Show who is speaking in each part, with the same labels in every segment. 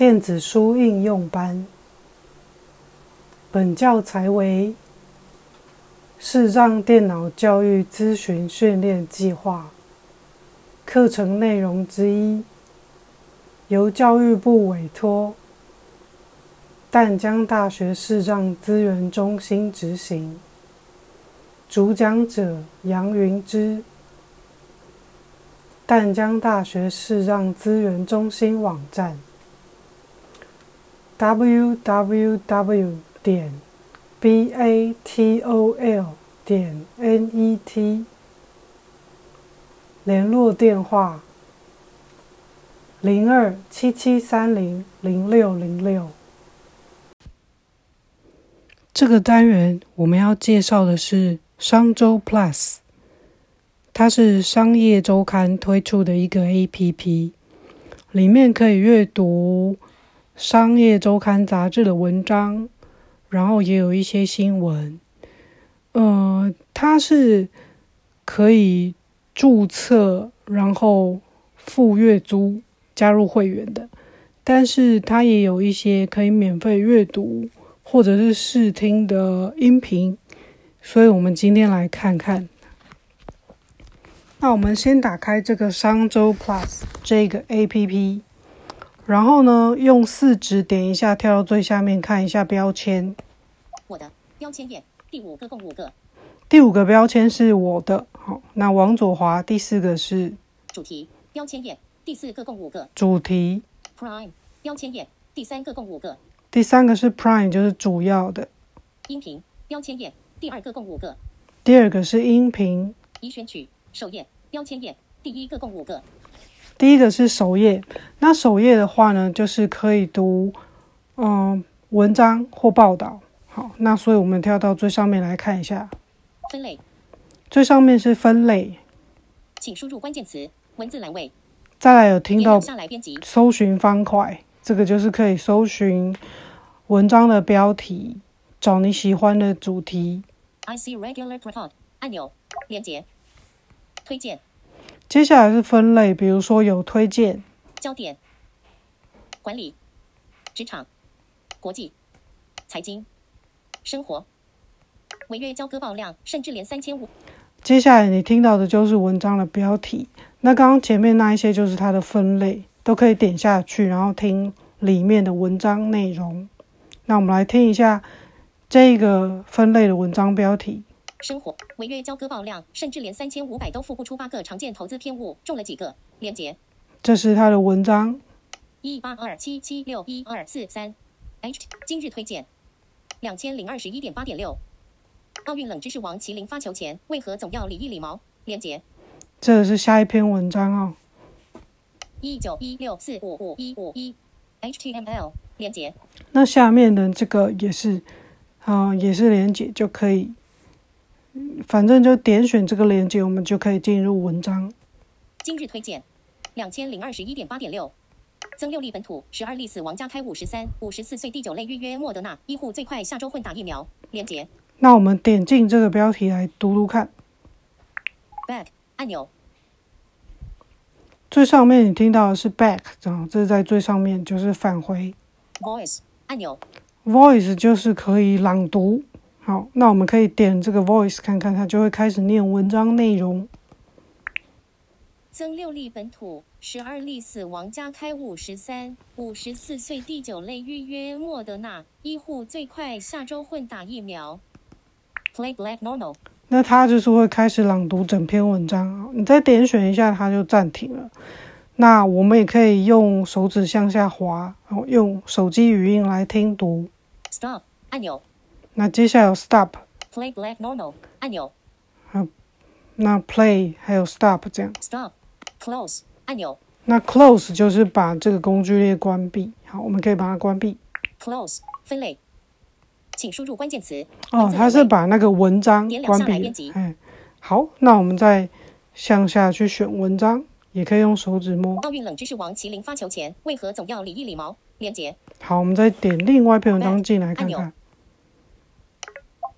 Speaker 1: 电子书应用班。本教材为视障电脑教育咨询训练计划课程内容之一，由教育部委托淡江大学视障资源中心执行。主讲者杨云之。淡江大学视障资源中心网站：www. 点 batol. 点 net。联络电话：零二七七三零零六零六。这个单元我们要介绍的是商周 Plus。它是商业周刊推出的一个 APP，里面可以阅读商业周刊杂志的文章，然后也有一些新闻。呃，它是可以注册，然后付月租加入会员的，但是它也有一些可以免费阅读或者是试听的音频，所以我们今天来看看。那我们先打开这个商周 Plus 这个 A P P，然后呢，用四指点一下，跳到最下面看一下标签。
Speaker 2: 我的标签页第五个共五个。
Speaker 1: 第五个标签是我的，好，那往左滑，第四个是
Speaker 2: 主题标签页第四个共五个。
Speaker 1: 主题
Speaker 2: Prime 标签页第三个共五个。
Speaker 1: 第三个是 Prime，就是主要的。
Speaker 2: 音频标签页第二个共五个。
Speaker 1: 第二个是音频。
Speaker 2: 已选取。首页标签页第一个共五个，
Speaker 1: 第一个是首页。那首页的话呢，就是可以读嗯文章或报道。好，那所以我们跳到最上面来看一下
Speaker 2: 分类。
Speaker 1: 最上面是分类，
Speaker 2: 请输入关键词文字栏位。
Speaker 1: 再来有听到搜寻方块，这个就是可以搜寻文章的标题，找你喜欢的主题。
Speaker 2: I see regular report 按钮连接。推荐，
Speaker 1: 接下来是分类，比如说有推荐、
Speaker 2: 焦点、管理、职场、国际、财经、生活、违约交割爆量，甚至连三千五。
Speaker 1: 接下来你听到的就是文章的标题，那刚刚前面那一些就是它的分类，都可以点下去，然后听里面的文章内容。那我们来听一下这个分类的文章标题。
Speaker 2: 生活违约交割爆量，甚至连三千五百都付不出。八个常见投资偏误，中了几个？连接，
Speaker 1: 这是他的文章。
Speaker 2: 一八二七七六一二四三，H 今日推荐，两千零二十一点八点六。奥运冷知识王麒麟发球前为何总要理一理毛？连接，
Speaker 1: 这是下一篇文章哦。
Speaker 2: 一九一六四五五一五一，HTML 连接。
Speaker 1: 那下面的这个也是，啊，也是连接就可以。反正就点选这个链接，我们就可以进入文章。
Speaker 2: 今日推荐，两千零二十一点八点六，增六例本土十二例死亡，加开五十三五十四岁第九类预约莫德纳医护最快下周混打疫苗。连接。
Speaker 1: 那我们点进这个标题来读读看。
Speaker 2: Back 按钮。
Speaker 1: 最上面你听到的是 Back，然后这是在最上面，就是返回。
Speaker 2: Voice 按钮。
Speaker 1: Voice 就是可以朗读。好，那我们可以点这个 voice 看看，它就会开始念文章内容。
Speaker 2: 增六例本土，十二例死亡，加开五十三五十四岁第九类预约莫德纳医护最快下周混打疫苗。Play black normal。
Speaker 1: 那它就是会开始朗读整篇文章，你再点选一下，它就暂停了。那我们也可以用手指向下滑，然后用手机语音来听读。
Speaker 2: Stop 按钮。
Speaker 1: 那接下来有 stop
Speaker 2: play black normal 按钮，
Speaker 1: 好，那 play 还有 stop 这样
Speaker 2: stop close 按钮，
Speaker 1: 那 close 就是把这个工具列关闭。好，我们可以把它关闭。
Speaker 2: close 分类，请输入关键词。
Speaker 1: 哦，它是把那个文章关闭。哎，好，那我们再向下去选文章，也可以用手指摸。
Speaker 2: 奥运冷知识王麒麟发球前为何总要理一理毛？连接。
Speaker 1: 好，我们再点另外一篇文章进来看看。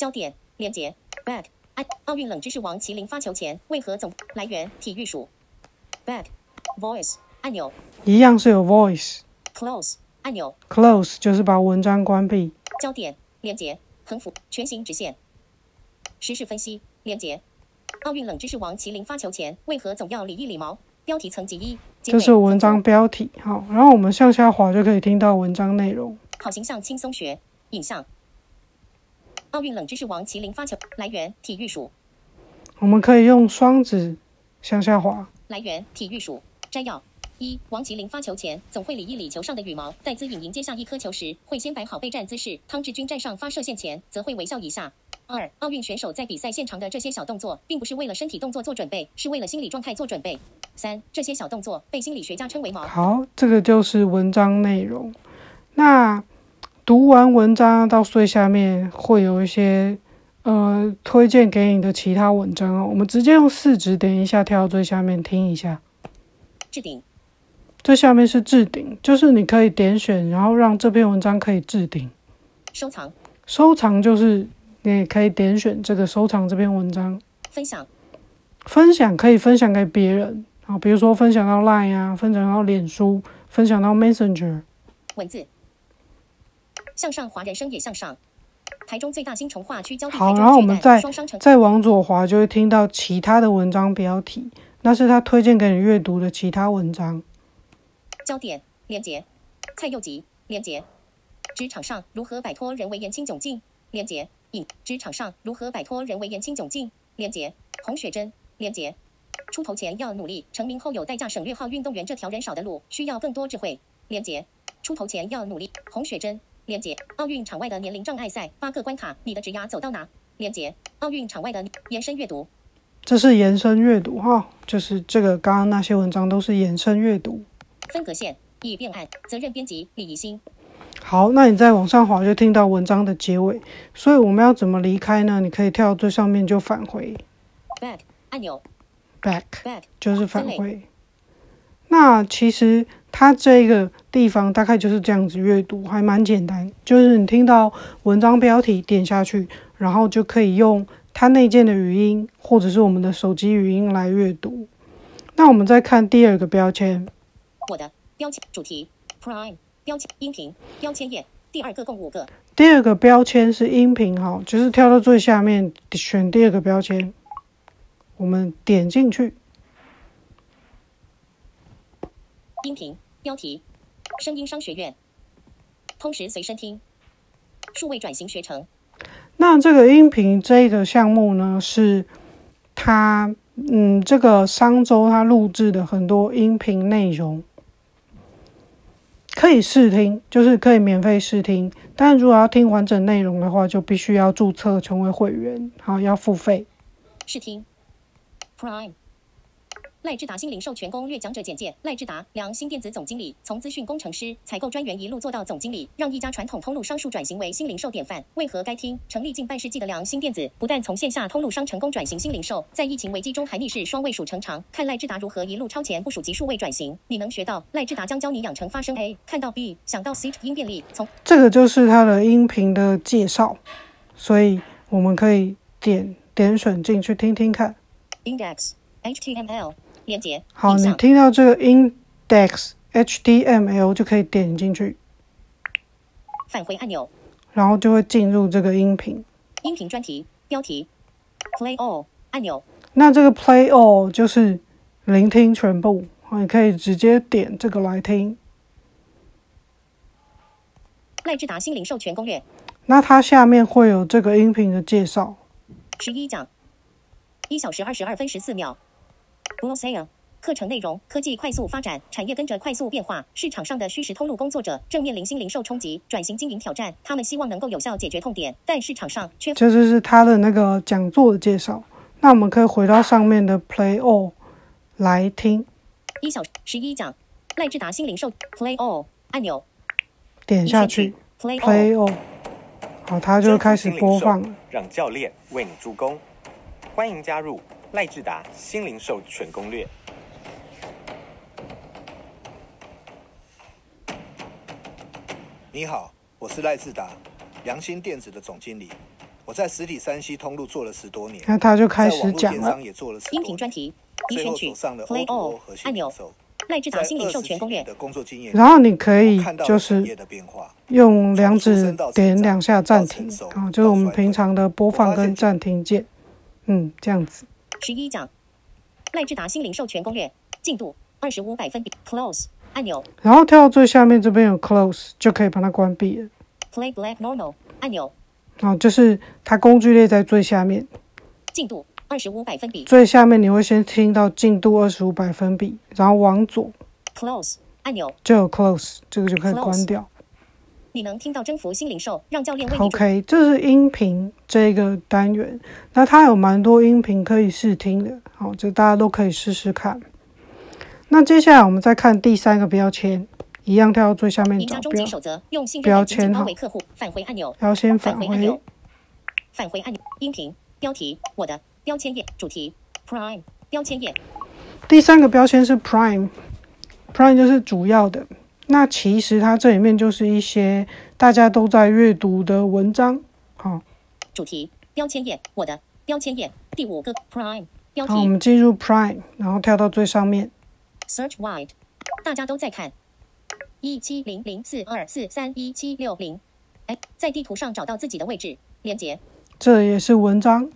Speaker 2: 焦点连接 back 按奥运冷知识王麒麟发球前为何总来源体育署 back voice 按钮
Speaker 1: 一样是有 voice
Speaker 2: close 按钮
Speaker 1: ，，close 就是把文章关闭。
Speaker 2: 焦点，连接，横幅，全形直线，时事分析，连接。奥运冷知识王麒麟发球前为何总要理一理毛？标题层级一，
Speaker 1: 这是文章标题，好，然后我们向下滑就可以听到文章内容。
Speaker 2: 好形象轻松学，影像。奥运冷知识王麒麟发球来源体育署，
Speaker 1: 我们可以用双指向下滑，
Speaker 2: 来源体育署摘要。一、王麒麟发球前总会理一理球上的羽毛，在资颖迎接下一颗球时，会先摆好备战姿势；汤志军站上发射线前，则会微笑一下。二、奥运选手在比赛现场的这些小动作，并不是为了身体动作做准备，是为了心理状态做准备。三、这些小动作被心理学家称为毛。
Speaker 1: 好，这个就是文章内容。那读完文章到最下面会有一些呃推荐给你的其他文章哦。我们直接用四指点一下，跳到最下面听一下。
Speaker 2: 置顶，
Speaker 1: 最下面是置顶，就是你可以点选，然后让这篇文章可以置顶。
Speaker 2: 收藏，
Speaker 1: 收藏就是你也可以点选这个收藏这篇文章。
Speaker 2: 分享，
Speaker 1: 分享可以分享给别人啊，比如说分享到 Line 啊，分享到脸书，分享到 Messenger。
Speaker 2: 文字。向上滑，人生也向上。台中最大新从化区交地
Speaker 1: 好然后我们再再往左滑，就会听到其他的文章标题，那是他推荐给你阅读的其他文章。
Speaker 2: 焦点连接，蔡佑吉连接，职场上如何摆脱人为言轻窘境？连接引职场上如何摆脱人为言轻窘境？连接洪雪珍连接，出头前要努力，成名后有代价。省略号运动员这条人少的路，需要更多智慧。连接出头前要努力，洪雪珍连接奥运场外的年龄障碍赛八个关卡，你的职涯走到哪？连接奥运场外的延伸阅读。
Speaker 1: 这是延伸阅读哈，就是这个刚刚那些文章都是延伸阅读。
Speaker 2: 分隔线已变暗，责任编辑李怡欣。
Speaker 1: 好，那你再往上滑就听到文章的结尾，所以我们要怎么离开呢？你可以跳到最上面就返回
Speaker 2: Back 按钮
Speaker 1: back。
Speaker 2: Back
Speaker 1: 就是返回。那其实它这个地方大概就是这样子阅读，还蛮简单。就是你听到文章标题点下去，然后就可以用它内建的语音或者是我们的手机语音来阅读。那我们再看第二个标签，
Speaker 2: 我的标签主题 Prime 标签音频标签页第二个共五个
Speaker 1: 第二个标签是音频哈，就是跳到最下面选第二个标签，我们点进去，
Speaker 2: 音频标题声音商学院。通识随身听。数位转型学程。
Speaker 1: 那这个音频这个项目呢，是它嗯，这个商周它录制的很多音频内容，可以试听，就是可以免费试听。但如果要听完整内容的话，就必须要注册成为会员，好要付费。
Speaker 2: 试听。Prime 赖志达新零售全攻略讲者简介：赖志达，良心电子总经理，从资讯工程师、采购专员一路做到总经理，让一家传统通路商数转型为新零售典范。为何该听？成立近半世纪的良心电子，不但从线下通路商成功转型新零售，在疫情危机中还逆势双位数成长。看赖志达如何一路超前部署及数位转型，你能学到，赖志达将教你养成发声 A，看到 B，想到 C 音便利。从
Speaker 1: 这个就是他的音频的介绍，所以我们可以点点选进去听听看。
Speaker 2: Index HTML 连接
Speaker 1: 好，你听到这个 index HTML 就可以点进去，
Speaker 2: 返回按钮。
Speaker 1: 然后就会进入这个音频。
Speaker 2: 音频专题标题 Play All 按钮
Speaker 1: 那这个 Play All 就是聆听全部，你可以直接点这个来听。
Speaker 2: 赖志达新零售全攻略
Speaker 1: 那它下面会有这个音频的介绍。
Speaker 2: 十一讲一小时二十二分十四秒 Glossary 课程内容：科技快速发展，产业跟着快速变化，市场上的虚实通路工作者正面临新零售冲击、转型经营挑战。他们希望能够有效解决痛点，但市场上缺
Speaker 1: 这就是他的那个讲座的介绍。那我们可以回到上面的 Play All 来听，
Speaker 2: 一小时十一讲赖志达新零售 Play All 按钮
Speaker 1: 点下去
Speaker 2: Play All
Speaker 1: Play All，好，它就开始播放了。
Speaker 3: 让教练为你助攻。欢迎加入赖志达新零售全攻略。
Speaker 4: 你好，我是赖志达，良心电子的总经理。我在实体山西通路做了十多年，
Speaker 1: 那他就开始讲了。
Speaker 4: 也做了十多
Speaker 2: 音频专题已
Speaker 4: 最
Speaker 2: 选取
Speaker 4: 上了
Speaker 2: Play All 按钮。赖志达心灵授权攻略
Speaker 4: 的工作经验，
Speaker 1: 然后你可以就是。用两指点两下暂停啊，就是我们平常的播放跟暂停键，嗯，这样子。
Speaker 2: 十一讲。赖智达新零授权攻略进度二十五百分比 close 按钮。
Speaker 1: 然后跳到最下面这边有 close 就可以把它关闭了。
Speaker 2: play black normal 按钮。
Speaker 1: 啊，就是它工具列在最下面，
Speaker 2: 进度二十五百分比。
Speaker 1: 最下面你会先听到进度二十五百分比，然后往左。
Speaker 2: close 按钮，
Speaker 1: 就有 close，这个就可以关掉。
Speaker 2: 你能听到征服新零售，让教练为你主
Speaker 1: OK，这是音频这个单元，那它有蛮多音频可以试听的，好，这大家都可以试试看。那接下来我们再看第三个标签，一样跳到最下面
Speaker 2: 赢
Speaker 1: 找标
Speaker 2: 家终极，守则，用信任
Speaker 1: 标签哈
Speaker 2: 包围客户。返回按钮，
Speaker 1: 然后先返回
Speaker 2: 返回按钮，返回按钮，音频标题，我的标签页主题。Prime 标签页。
Speaker 1: 第三个标签是 Prime，Prime 就是主要的。那其实它这里面就是一些大家都在阅读的文章，好，
Speaker 2: 主题标签页，我的标签页第五个 Prime 标
Speaker 1: 好，我们进入 Prime，然后跳到最上面
Speaker 2: ，Search Wide，大家都在看。一七零零四二四三一七六零，哎，在地图上找到自己的位置，连接
Speaker 1: 这也是文章，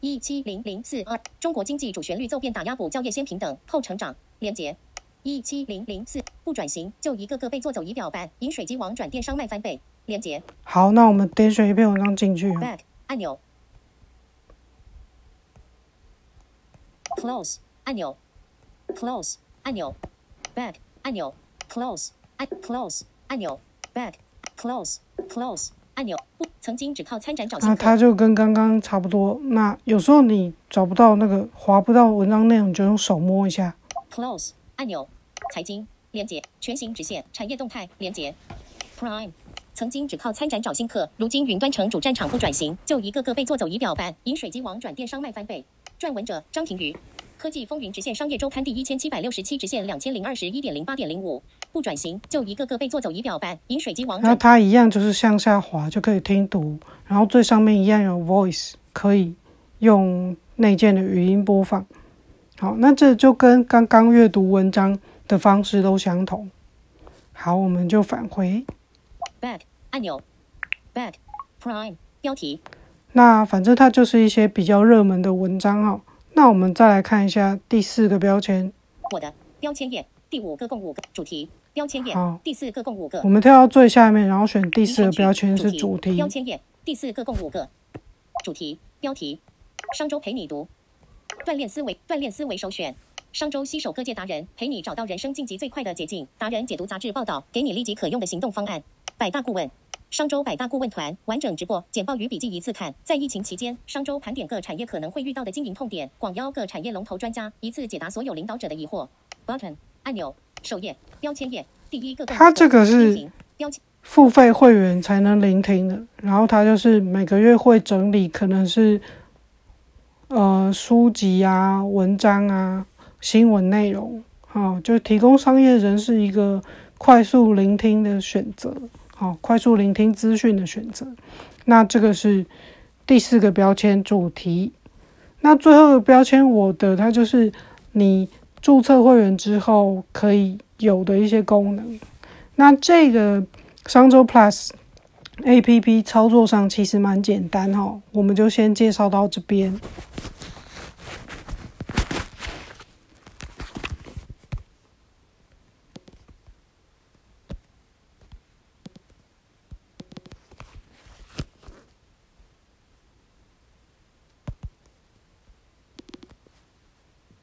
Speaker 2: 一七零零四二，中国经济主旋律骤变打压补教业先平等后成长，连接一七零零四不转型就一个个被做走仪表板，饮水机网转电商卖翻倍，连接
Speaker 1: 好，那我们点选一篇文章进去
Speaker 2: ，Back 按钮，Close 按钮，Close 按钮，Back 按钮，Close 按 Close 按钮，Back Close Close 按钮。不，曾经只靠参展找新
Speaker 1: 那它，就跟刚刚差不多。那有时候你找不到那个划不到文章内容，你就用手摸一下。
Speaker 2: Close 按钮，财经连接，全行直线，产业动态连接，Prime。曾经只靠参展找新客，如今云端城主战场不转型，就一个个被做走仪表板，饮水机王转电商卖翻倍。撰文者张庭瑜，科技风云直线商业周刊第一千七百六十七直线两千零二十一点零八点零五。不转型，就一个个被做走仪表板，饮水机网转
Speaker 1: 那它一样就是向下滑就可以听读，然后最上面一样有 Voice，可以用内建的语音播放。好，那这就跟刚刚阅读文章的方式都相同。好，我们就返回。
Speaker 2: Back 按钮，Back Prime 标题
Speaker 1: 那反正它就是一些比较热门的文章哈。那我们再来看一下第四个标签，
Speaker 2: 我的标签页第五个共五个主题标签页
Speaker 1: 好
Speaker 2: 第四个共五个
Speaker 1: 我们跳到最下面，然后选第
Speaker 2: 第
Speaker 1: 四个标签是主题。
Speaker 2: 标签页第四个共五个主题标题，商周陪你读，锻炼思维，锻炼思维首选。商周携手各界达人，陪你找到人生晋级最快的捷径。达人解读杂志报道，给你立即可用的行动方案。百大顾问，商周百大顾问团完整直播、简报与笔记一次看。在疫情期间，商周盘点各产业可能会遇到的经营痛点，广邀各产业龙头专家，一次解答所有领导者的疑惑。Button 按钮，首页标签页第一个共五
Speaker 1: 它这个是
Speaker 2: 标签
Speaker 1: 付费会员才能聆听的，然后它就是每个月会整理，可能是呃书籍啊、文章啊、新闻内容，好、就提供商业人士一个快速聆听的选择，好、快速聆听资讯的选择。那这个是第四个标签主题。那最后的标签我的，它就是你注册会员之后可以有的一些功能。那这个商周 Plus A P P 操作上其实蛮简单哈，我们就先介绍到这边。